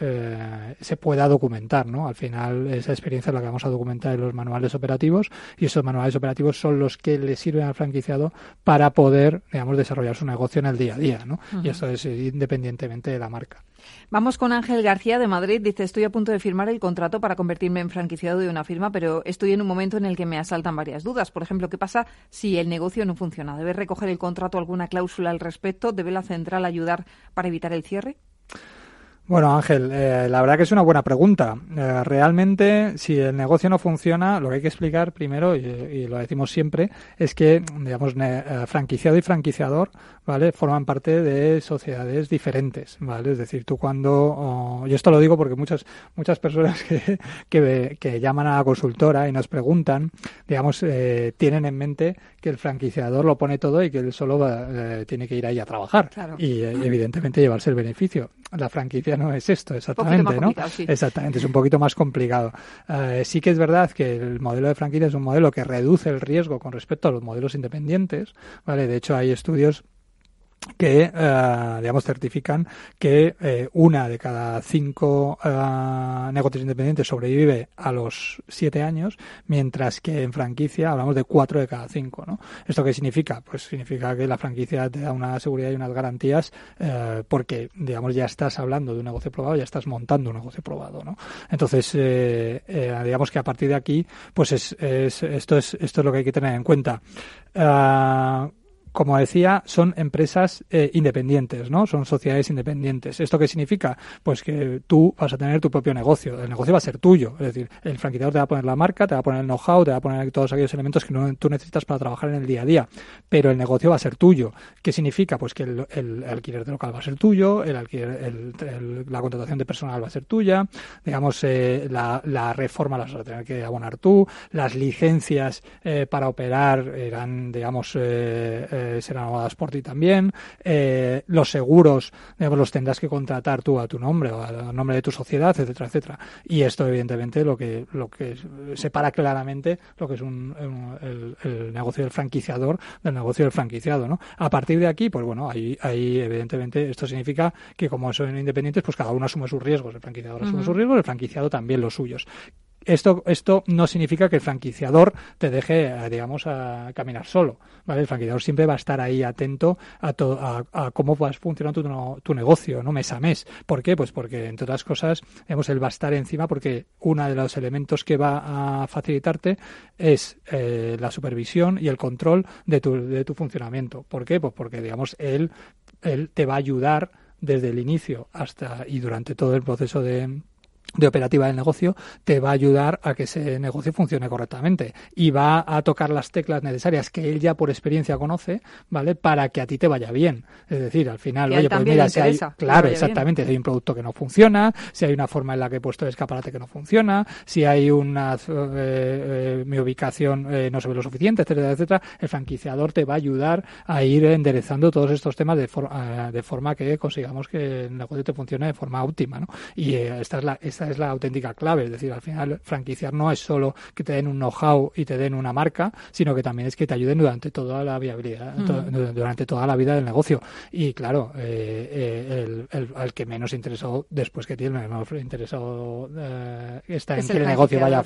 Speaker 7: se pueda documentar, ¿no? Al final, esa experiencia es la que vamos a documentar en los manuales operativos y esos manuales operativos son los que le sirven al franquiciado para poder, digamos, desarrollar su negocio en el día a día, ¿no? Y eso es independientemente de la marca.
Speaker 1: Vamos con Ángel García de Madrid. Dice, estoy a punto de firmar el contrato para convertirme en franquiciado de una firma, pero estoy en un momento en el que me asaltan varias dudas. Por ejemplo, ¿qué pasa si el negocio no funciona? ¿Debe recoger el contrato alguna cláusula al respecto? ¿Debe la central ayudar para evitar el cierre?
Speaker 7: Bueno, Ángel, eh, la verdad que es una buena pregunta. Eh, realmente, si el negocio no funciona, lo que hay que explicar primero, y, lo decimos siempre, es que, digamos, eh, franquiciado y franquiciador, ¿vale? Forman parte de sociedades diferentes, ¿vale? Es decir, tú cuando, y esto lo digo porque muchas, muchas personas que, que, que llaman a la consultora y nos preguntan, digamos, tienen en mente que el franquiciador lo pone todo y que él solo tiene que ir ahí a trabajar. Y, evidentemente, llevarse el beneficio. La franquicia no es esto exactamente, ¿no? Exactamente, es un poquito más complicado. Eh, sí que es verdad que el modelo de franquicia es un modelo que reduce el riesgo con respecto a los modelos independientes, ¿vale? De hecho, hay estudios que, eh, digamos, certifican que eh, una de cada cinco eh, negocios independientes sobrevive a los siete años, mientras que en franquicia hablamos de cuatro de cada cinco, ¿no? ¿Esto qué significa? Pues significa que la franquicia te da una seguridad y unas garantías porque, digamos, ya estás hablando de un negocio probado, ya estás montando un negocio probado, ¿no? Entonces, digamos que a partir de aquí, pues es, es, esto, es, esto es lo que hay que tener en cuenta como decía, son empresas eh, independientes, ¿no? Son sociedades independientes. ¿Esto qué significa? Pues que tú vas a tener tu propio negocio. El negocio va a ser tuyo. Es decir, el franquiciador te va a poner la marca, te va a poner el know-how, te va a poner todos aquellos elementos que no, tú necesitas para trabajar en el día a día. Pero el negocio va a ser tuyo. ¿Qué significa? Pues que el, alquiler de local va a ser tuyo, el alquiler, la contratación de personal va a ser tuya, digamos, eh, la, reforma la vas a tener que abonar tú, las licencias eh, para operar eran, digamos, serán abogadas por ti también. Eh, los seguros los tendrás que contratar tú a tu nombre o a nombre de tu sociedad, etcétera, etcétera. Y esto, evidentemente, lo que, lo que separa claramente lo que es un, el, negocio del franquiciador del negocio del franquiciado, ¿no? A partir de aquí, pues bueno, ahí, ahí evidentemente esto significa que como son independientes, pues cada uno asume sus riesgos. El franquiciador asume sus riesgos, el franquiciado también los suyos. Esto, esto no significa que el franquiciador te deje, eh, digamos, a caminar solo. ¿vale? El franquiciador siempre va a estar ahí atento a, a, cómo va funcionando tu, tu, negocio, ¿no? Mes a mes. ¿Por qué? Pues porque, entre otras cosas, digamos, él va a estar encima porque uno de los elementos que va a facilitarte es eh, la supervisión y el control de tu, de tu funcionamiento. ¿Por qué? Pues porque, digamos, él, él te va a ayudar desde el inicio hasta y durante todo el proceso de de operativa del negocio te va a ayudar a que ese negocio funcione correctamente y va a tocar las teclas necesarias que él ya por experiencia conoce, ¿vale? Para que a ti te vaya bien. Es decir, al final, oye, pues mira, si hay, claro, exactamente, si hay un producto que no funciona, si hay una forma en la que he puesto el escaparate que no funciona, si hay una, eh, eh, mi ubicación eh, no se ve lo suficiente, etcétera, etcétera, el franquiciador te va a ayudar a ir enderezando todos estos temas de, de forma que consigamos que el negocio te funcione de forma óptima, ¿no? Y esta es la, esta es la auténtica clave. Es decir, al final franquiciar no es solo que te den un know-how y te den una marca, sino que también es que te ayuden durante toda la viabilidad, durante toda la vida del negocio. Y claro, eh, eh, el, al que menos interesado después que tiene, menos interesado eh, está en que el, negocio vaya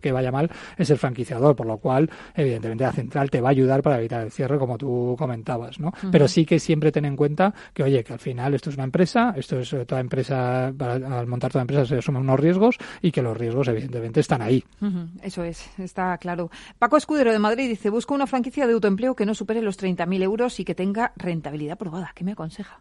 Speaker 7: que vaya mal, es el franquiciador, por lo cual, evidentemente, la central te va a ayudar para evitar el cierre, como tú comentabas, ¿no? Pero sí que siempre ten en cuenta que, oye, que al final esto es una empresa, esto es toda empresa, al montar toda empresa se asume unos riesgos y que los riesgos evidentemente están ahí.
Speaker 1: Eso es, está claro. Paco Escudero de Madrid dice, busco una franquicia de autoempleo que no supere los 30.000 euros y que tenga rentabilidad probada. ¿Qué me aconseja?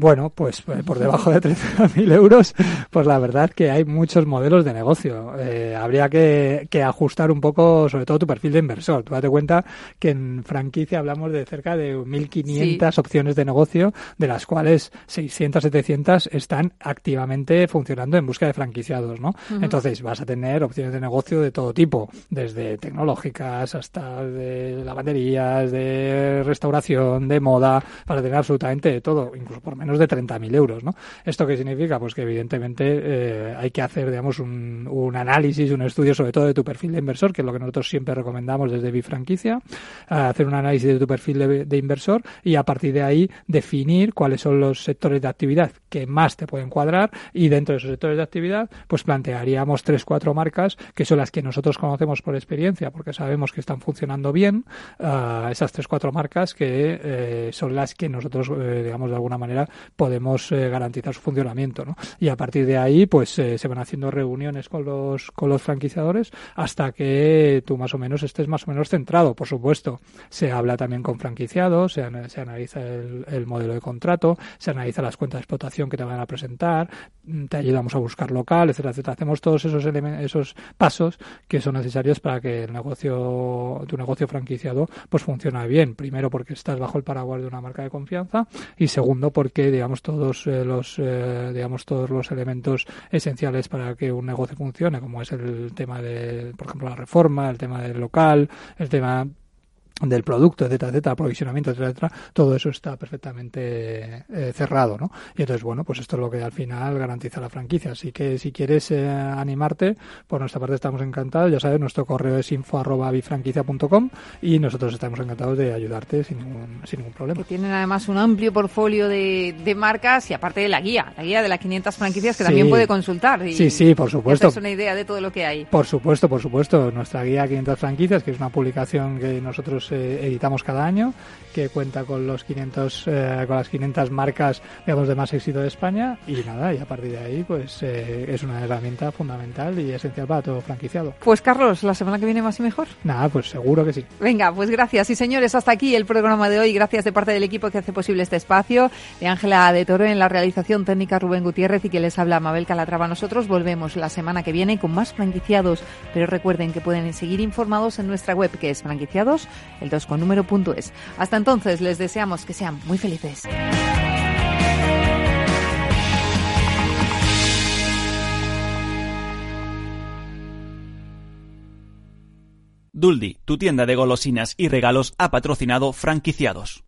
Speaker 7: Bueno, pues eh, por debajo de 30.000 euros, pues la verdad que hay muchos modelos de negocio. Eh, habría que, ajustar un poco, sobre todo, tu perfil de inversor. Tú date cuenta que en franquicia hablamos de cerca de 1.500 opciones de negocio, de las cuales 600, 700 están activamente funcionando en busca de franquiciados, ¿no? Entonces vas a tener opciones de negocio de todo tipo, desde tecnológicas hasta de lavanderías, de restauración, de moda, para tener absolutamente de todo, incluso por menos de 30.000 euros, ¿no? ¿Esto qué significa? Pues que evidentemente eh, hay que hacer, digamos, un, análisis, un estudio sobre todo de tu perfil de inversor, que es lo que nosotros siempre recomendamos desde Bifranquicia, hacer un análisis de tu perfil de, inversor y a partir de ahí definir cuáles son los sectores de actividad que más te pueden cuadrar y dentro de esos sectores de actividad pues plantearíamos tres, cuatro marcas que son las que nosotros conocemos por experiencia porque sabemos que están funcionando bien, uh, esas tres, cuatro marcas que eh, son las que nosotros, eh, digamos, de alguna manera podemos eh, garantizar su funcionamiento, ¿no? Y a partir de ahí, pues se van haciendo reuniones con los, con los franquiciadores hasta que tú más o menos estés más o menos centrado, por supuesto. Se habla también con franquiciados, se, analiza el, el, modelo de contrato, se analiza las cuentas de explotación que te van a presentar, te ayudamos a buscar local, etcétera, etcétera. Hacemos todos esos esos pasos que son necesarios para que el negocio, tu negocio franquiciado, pues funcione bien. Primero porque estás bajo el paraguas de una marca de confianza y segundo porque digamos todos eh, los eh, digamos todos los elementos esenciales para que un negocio funcione como es el tema de por ejemplo la reforma el tema del local el tema del producto, etcétera, etcétera, aprovisionamiento, etcétera, todo eso está perfectamente eh, cerrado, ¿no? Y entonces, bueno, pues esto es lo que al final garantiza la franquicia. Así que si quieres eh, animarte, por nuestra parte estamos encantados. Ya sabes, nuestro correo es info arroba bifranquicia.com y nosotros estamos encantados de ayudarte sin ningún, sin ningún problema.
Speaker 1: Que tienen además un amplio portfolio de, de, marcas y aparte de la guía, la guía de las 500 franquicias que también puede consultar. Y,
Speaker 7: sí, sí, por supuesto.
Speaker 1: Es una idea de todo lo que hay.
Speaker 7: Por supuesto, por supuesto. Nuestra guía 500 franquicias, que es una publicación que nosotros eh, editamos cada año, que cuenta con los 500 eh, con las 500 marcas digamos de más éxito de España y nada y a partir de ahí pues eh, es una herramienta fundamental y esencial para todo franquiciado.
Speaker 1: Pues Carlos, la semana que viene más y mejor.
Speaker 7: Nada, pues seguro que sí.
Speaker 1: Venga, pues gracias y señores hasta aquí el programa de hoy. Gracias de parte del equipo que hace posible este espacio de Ángela de Toro en la realización técnica Rubén Gutiérrez y que les habla Mabel Calatrava. Nosotros volvemos la semana que viene con más franquiciados, pero recuerden que pueden seguir informados en nuestra web que es franquiciados el 2 con número punto es. Hasta entonces les deseamos que sean muy felices.
Speaker 8: Duldi, tu tienda de golosinas y regalos, ha patrocinado franquiciados.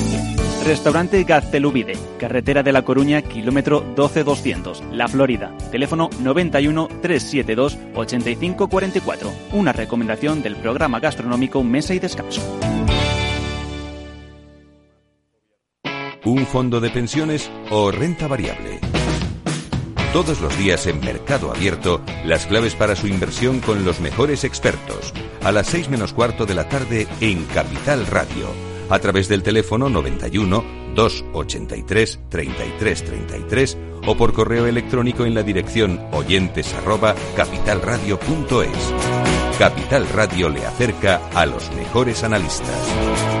Speaker 8: Restaurante Gaztelubide, carretera de La Coruña, kilómetro 12200, La Florida. Teléfono 91 372 8544. Una recomendación del programa gastronómico Mesa y Descanso.
Speaker 3: Un fondo de pensiones o renta variable. Todos los días en Mercado Abierto, las claves para su inversión con los mejores expertos. A las 6 menos cuarto de la tarde en Capital Radio a través del teléfono 91 283 33 33 o por correo electrónico en la dirección oyentes arroba capitalradio.es. Capital Radio le acerca a los mejores analistas.